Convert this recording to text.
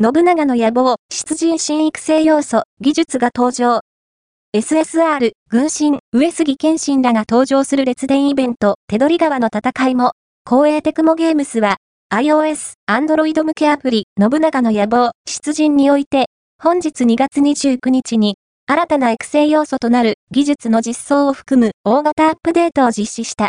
信長の野望、出陣新育成要素、技術が登場。SSR、軍神、上杉謙信らが登場する列伝イベント、手取り川の戦いも、公営テクモゲームスは、iOS、Android 向けアプリ、信長の野望、出陣において、本日2月29日に、新たな育成要素となる技術の実装を含む大型アップデートを実施した。